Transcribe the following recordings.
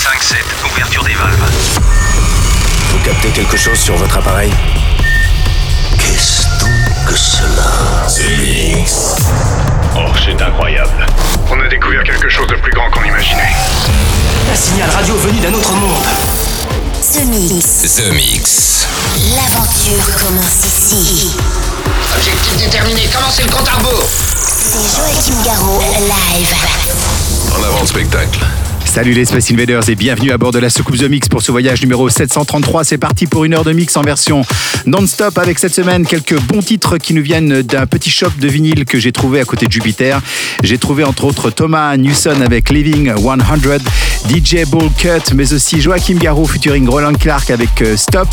5-7, ouverture des valves. Vous captez quelque chose sur votre appareil Qu'est-ce donc que cela Oh, c'est incroyable. On a découvert quelque chose de plus grand qu'on imaginait. Un signal radio venu d'un autre monde. The Mix. The Mix. L'aventure commence ici. Objectif déterminé, commencez le compte à rebours. C'est Joachim Garraud, live. En avant le spectacle. Salut les Space Invaders et bienvenue à bord de la soucoupe The Mix pour ce voyage numéro 733. C'est parti pour une heure de mix en version non-stop avec cette semaine quelques bons titres qui nous viennent d'un petit shop de vinyle que j'ai trouvé à côté de Jupiter. J'ai trouvé entre autres Thomas Newson avec Living 100, DJ Ball Cut, mais aussi Joachim Garraud featuring Roland Clark avec euh, Stop.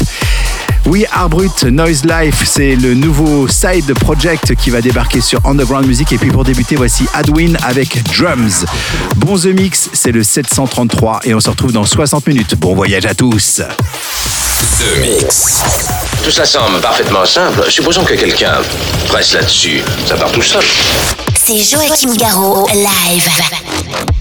Oui, Arbrut Noise Life, c'est le nouveau side project qui va débarquer sur Underground Music. Et puis pour débuter, voici Adwin avec Drums. Bon The Mix, c'est le 733 et on se retrouve dans 60 minutes. Bon voyage à tous. The Mix. Tout ça semble parfaitement simple. Supposons que quelqu'un presse là-dessus. Ça part tout seul. C'est Joachim Garraud, live.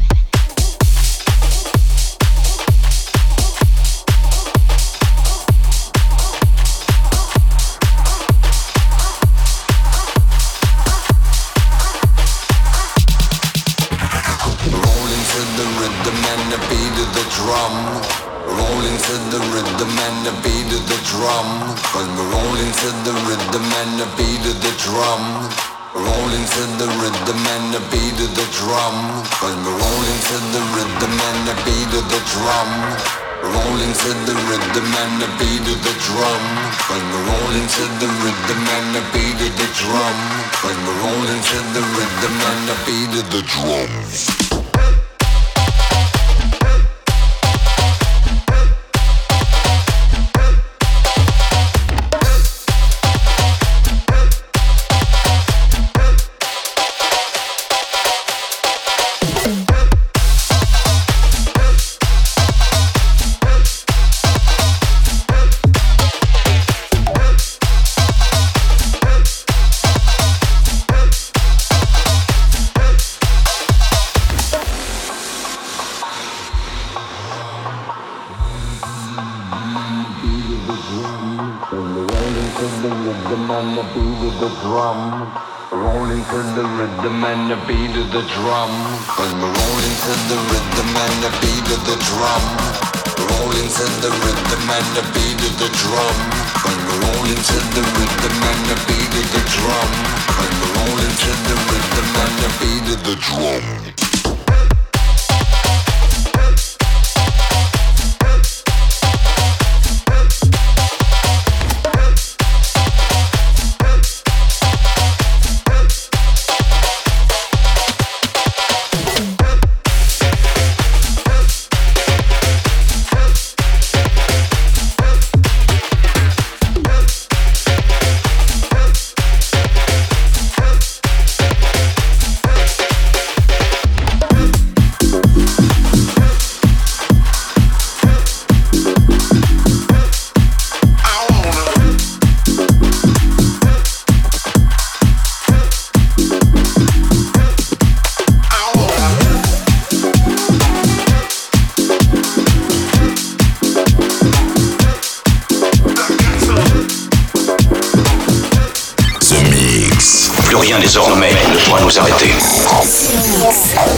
Drum. We're rolling to the rhythm and the beat of the drum. Rolling to the rhythm and the beat of the drum. Cause we're rolling to the rhythm and the beat of the drum. Cause we're rolling to the rhythm and the beat of the drums. And the beat of the drum. Cause we're rolling to the rhythm and the beat of the drum. Rolling to the rhythm and the beat of the drum. Cause we're rolling to the rhythm and the beat of the drum. Cause we're rolling to the rhythm and the beat of the drum. Anxiety.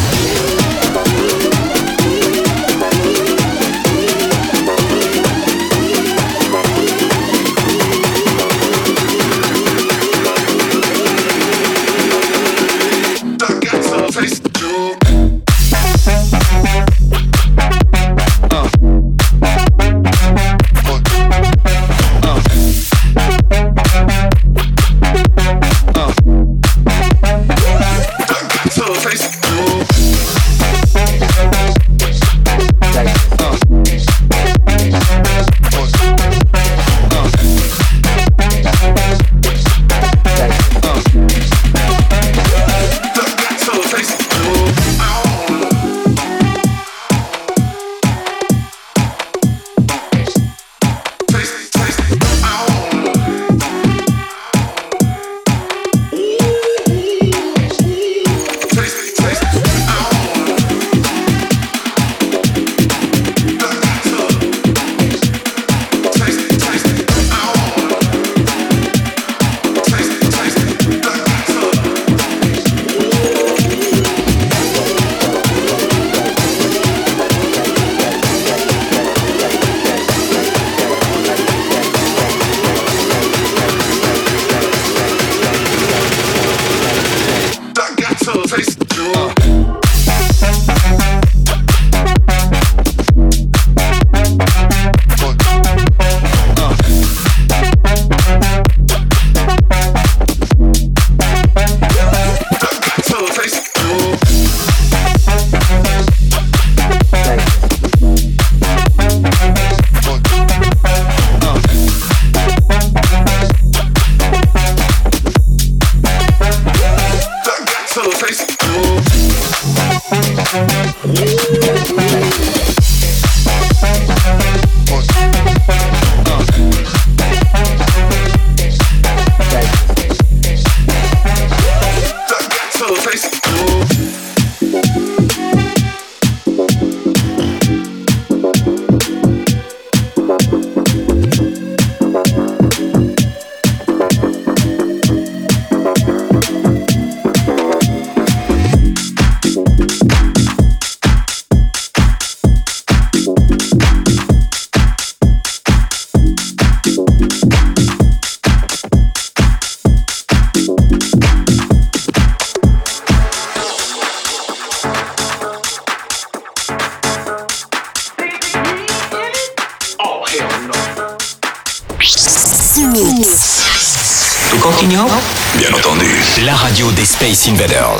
Invaders.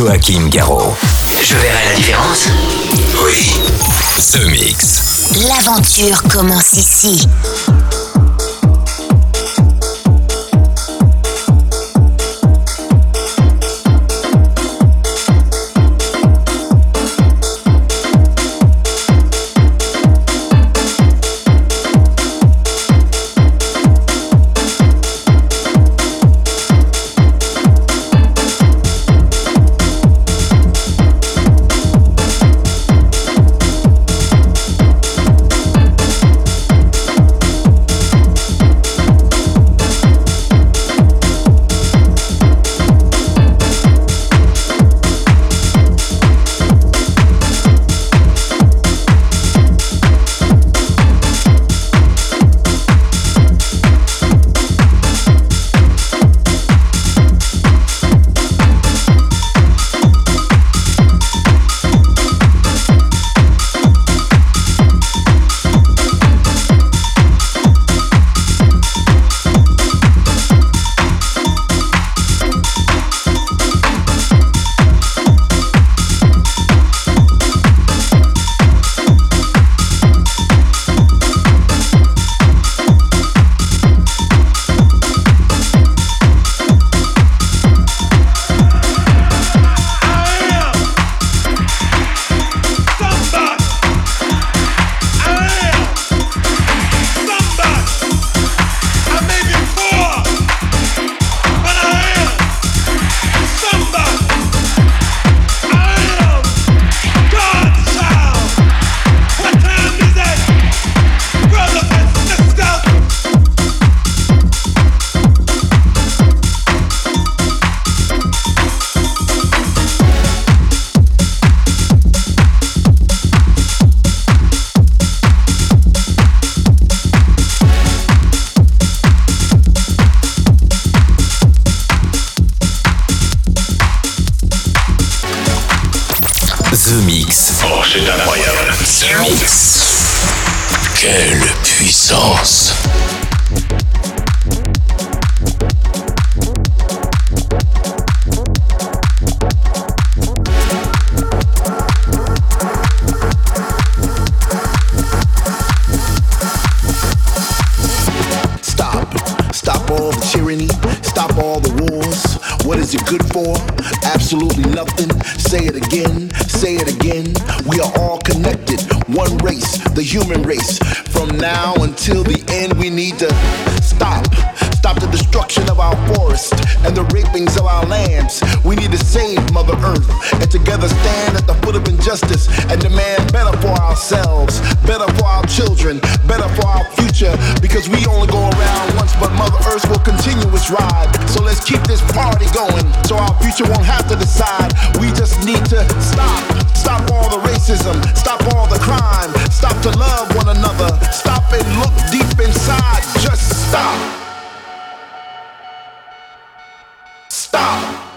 Joachim Garraud. Je verrai la différence Oui. Ce Mix. L'aventure commence ici. The Mix. Oh, c'est incroyable. The Mix. Quelle puissance. What is it good for? Absolutely nothing. Say it again say it again. We are all connected, one race, the human race. From now until the end, we need to stop. Stop the destruction of our forest and the rapings of our lands. We need to save Mother Earth and together stand at the foot of injustice and demand better for ourselves, better for our children, better for our future. Because we only go around once, but Mother Earth will continue so let's keep this party going so our future won't have to decide. We just need to stop. Stop all the racism. Stop all the crime. Stop to love one another. Stop and look deep inside. Just stop. Stop.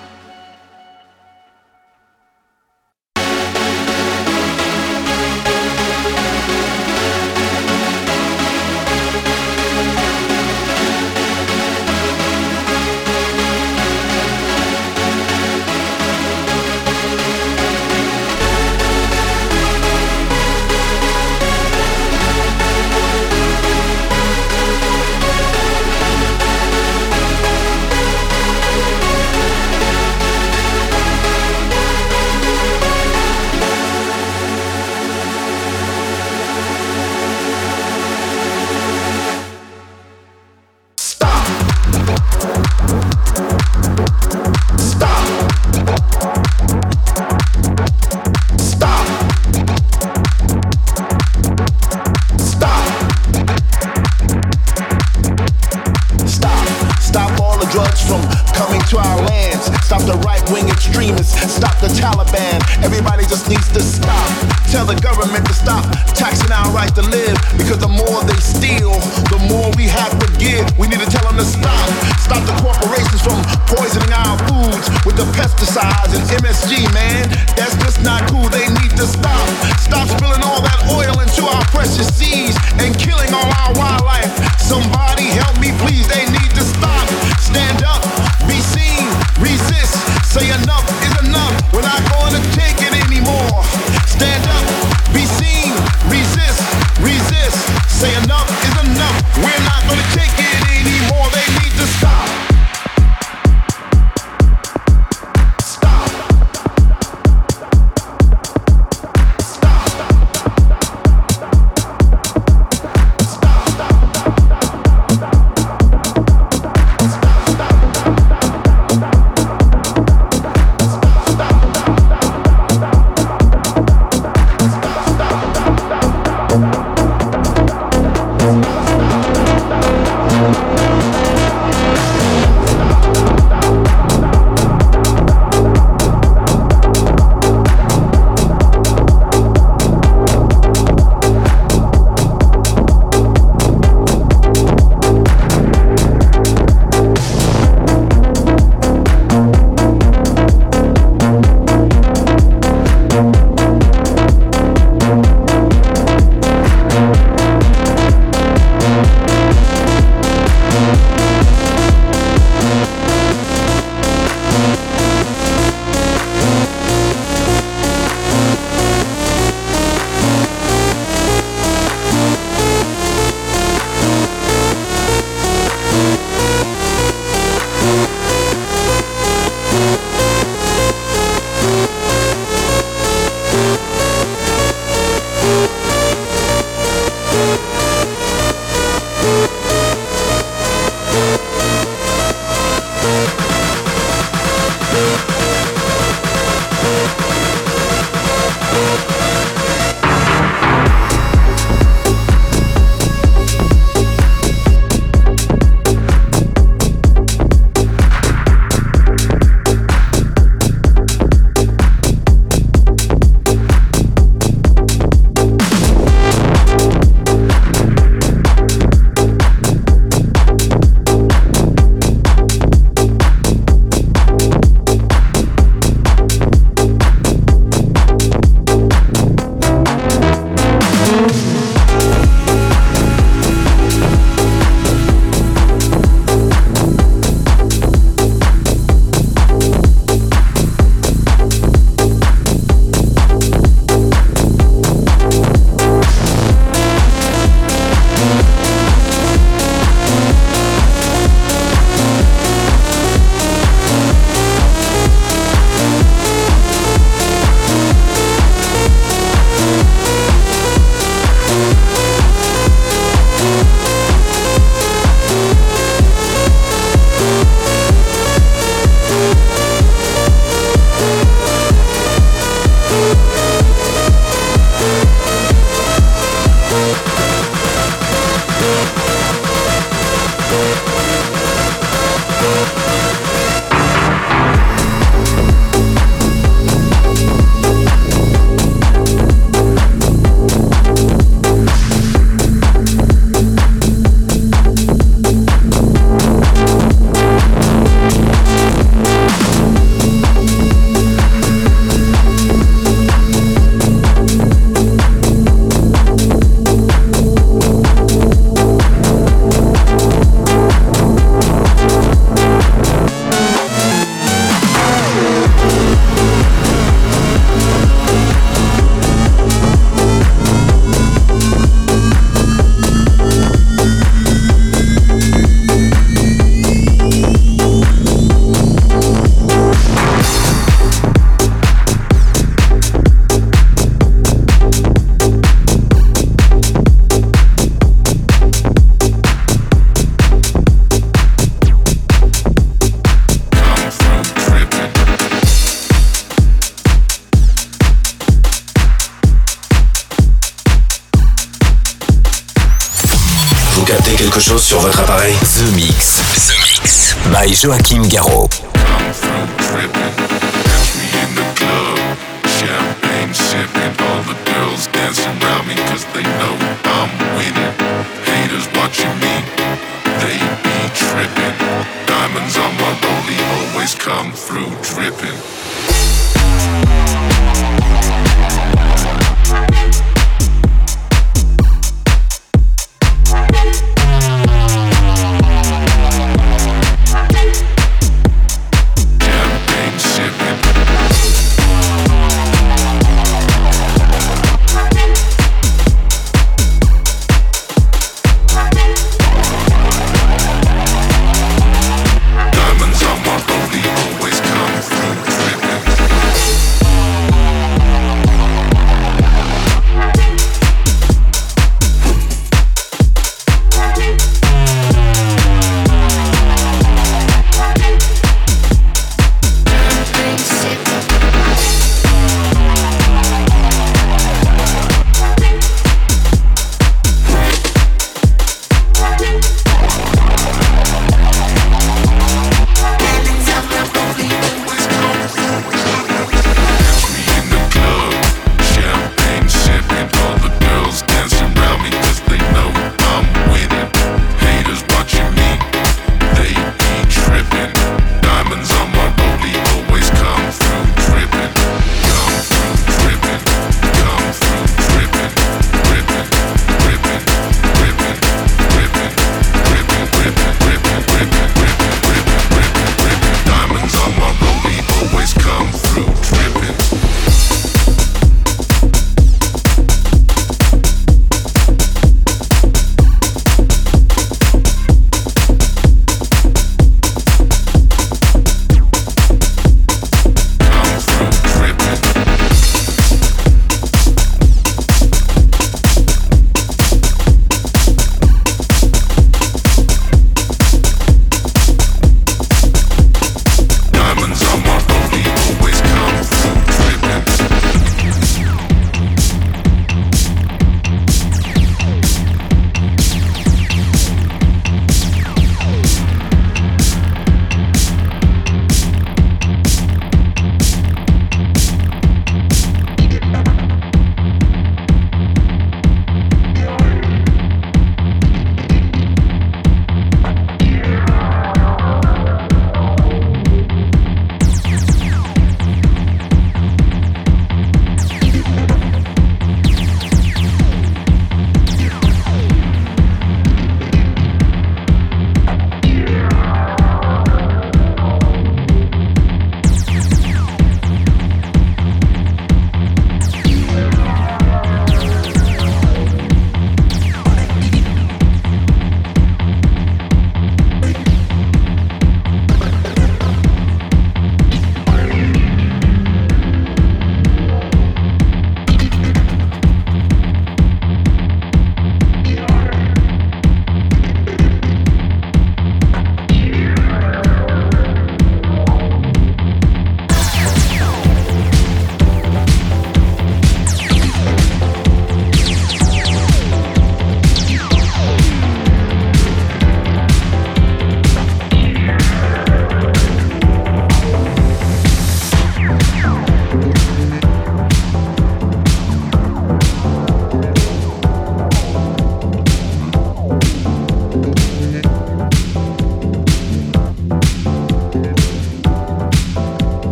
Joachim Garraud.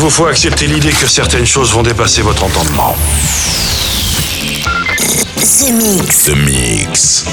vous faut accepter l'idée que certaines choses vont dépasser votre entendement. The Mix.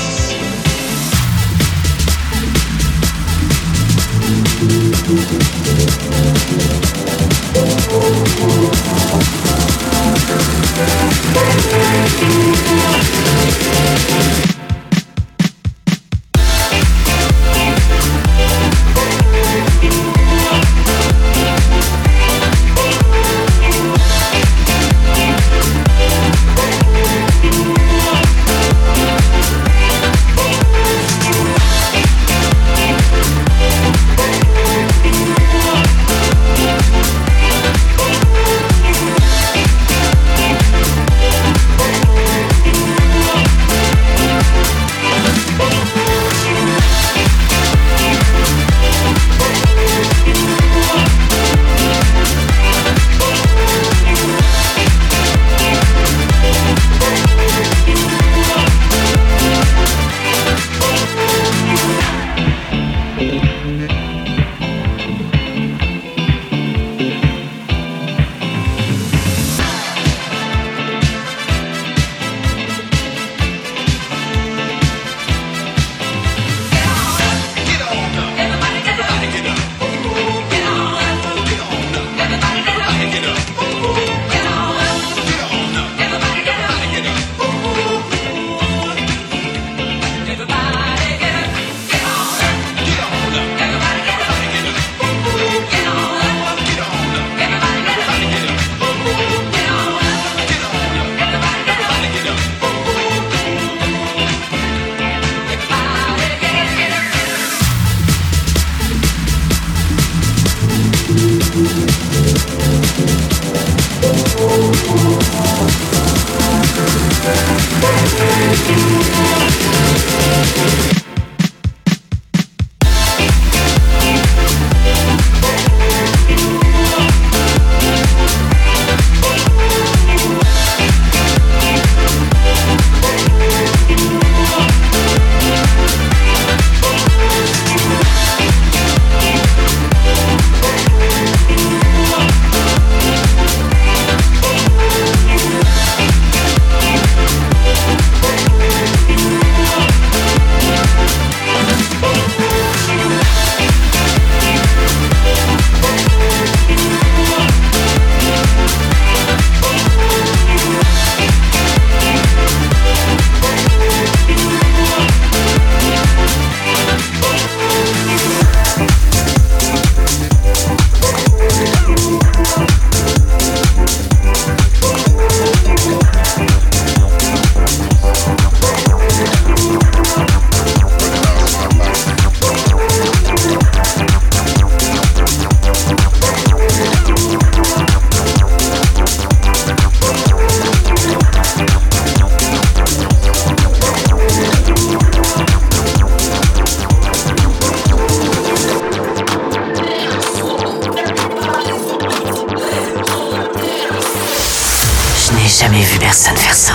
Jamais vu personne faire ça.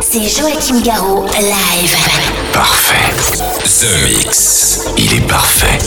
C'est Joachim Garraud, live. Parfait. The Mix. Il est parfait.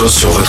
show sur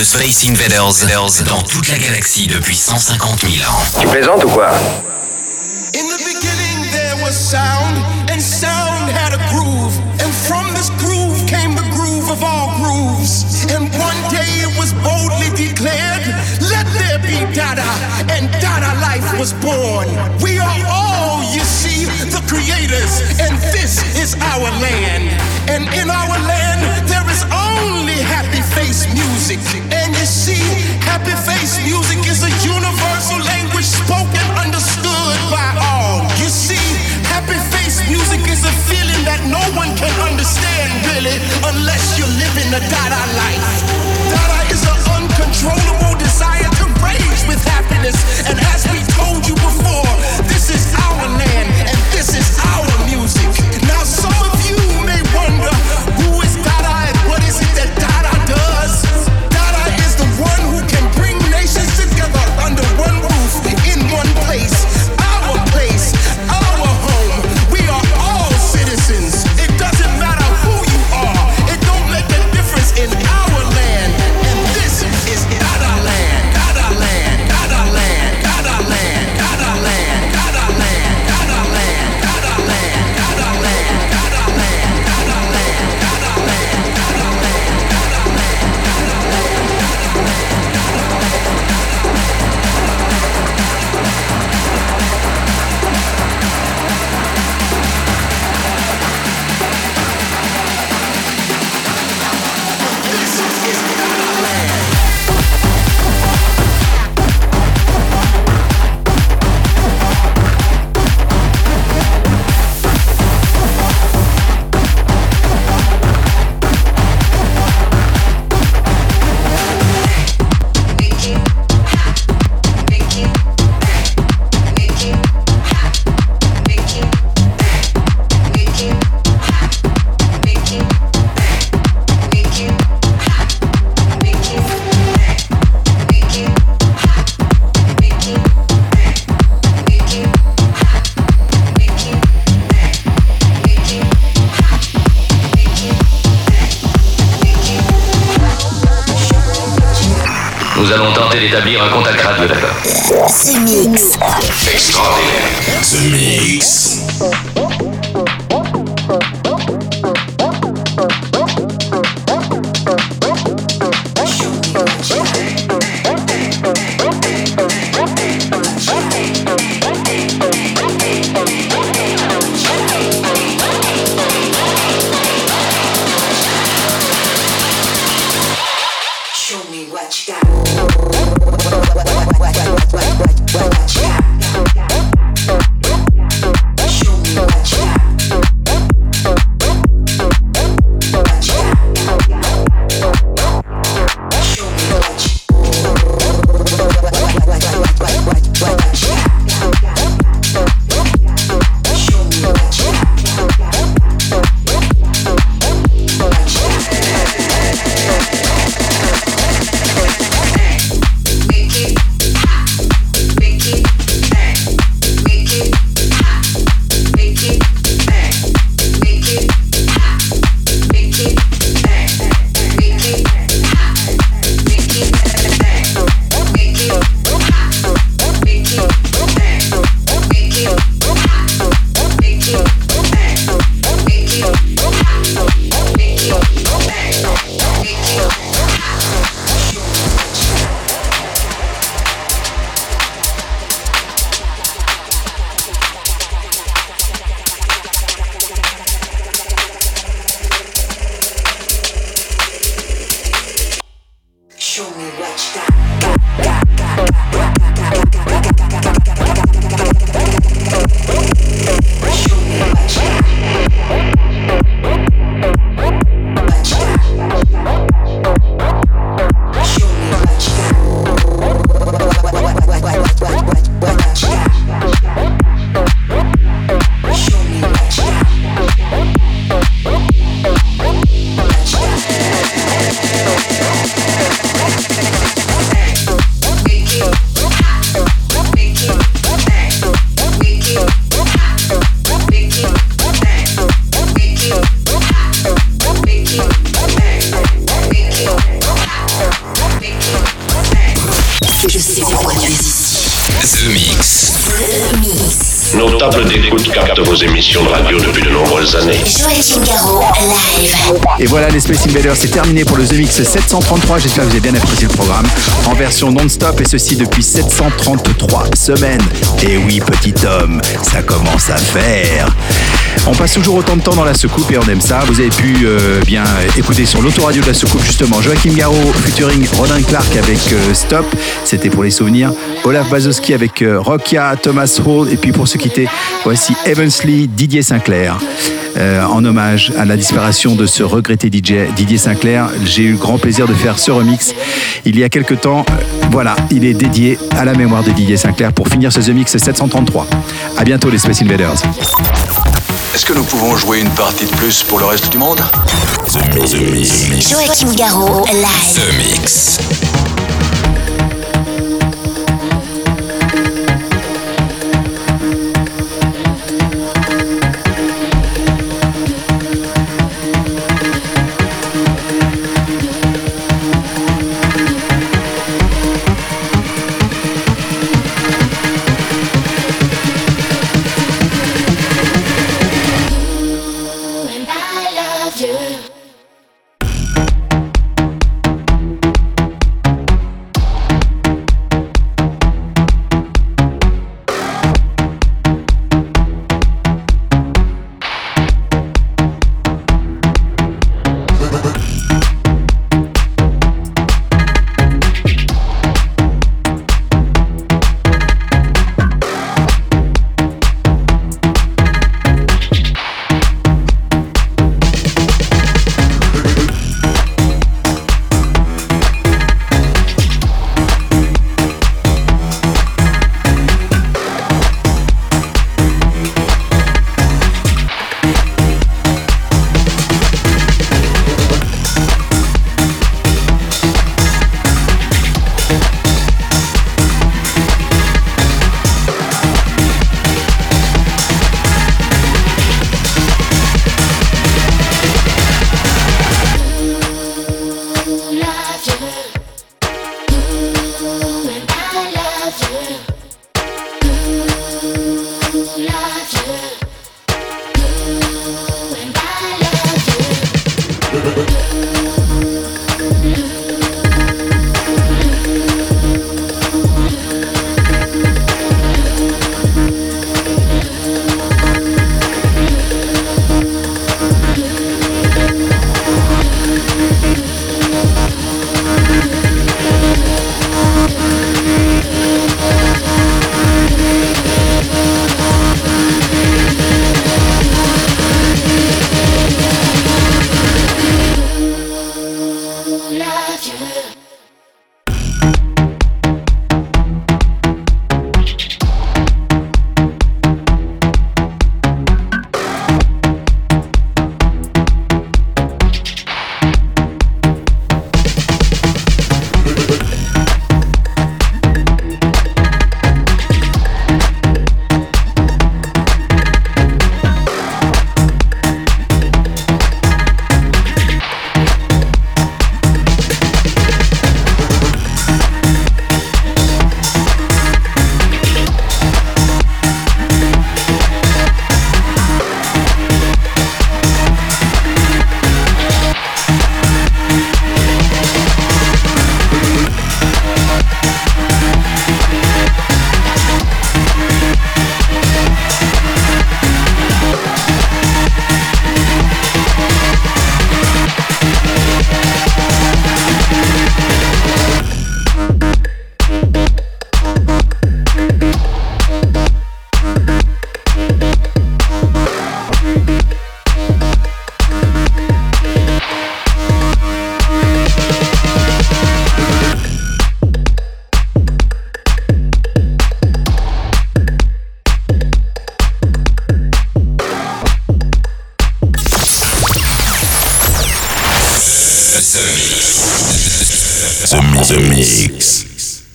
de Space Invaders dans toute la galaxie depuis 150 000 ans. Tu plaisantes ou quoi In the beginning there was sound, and sound had a groove. And from this groove came the groove of all grooves. And one day it was boldly declared, let there be Dada, and Dada life was born. We are all, you see, the creators, and this is our land. And in our land music. And you see, happy face music Nous allons tenter d'établir un contact radio, d'accord The Mix. Extraordinaire. The Mix. C'est terminé pour le The Mix 733. J'espère que vous avez bien apprécié le programme en version non-stop et ceci depuis 733 semaines. Et oui, petit homme, ça commence à faire. On passe toujours autant de temps dans la soucoupe et on aime ça. Vous avez pu euh, bien écouter sur l'autoradio de la soucoupe justement Joachim Garraud featuring Rodin Clark avec euh, Stop, c'était pour les souvenirs. Olaf Bazowski avec euh, Rokia, Thomas Hall et puis pour se quitter, voici Evansley, Didier Sinclair. Euh, en hommage à la disparition de ce regretté DJ Didier Sinclair. J'ai eu le grand plaisir de faire ce remix il y a quelques temps. Euh, Voilà, il est dédié à la mémoire de Didier Sinclair pour finir ce The Mix 733. À bientôt les Space Invaders. Est-ce que nous pouvons jouer une partie de plus pour le reste du monde? Joachim Garraud, live. The Mix.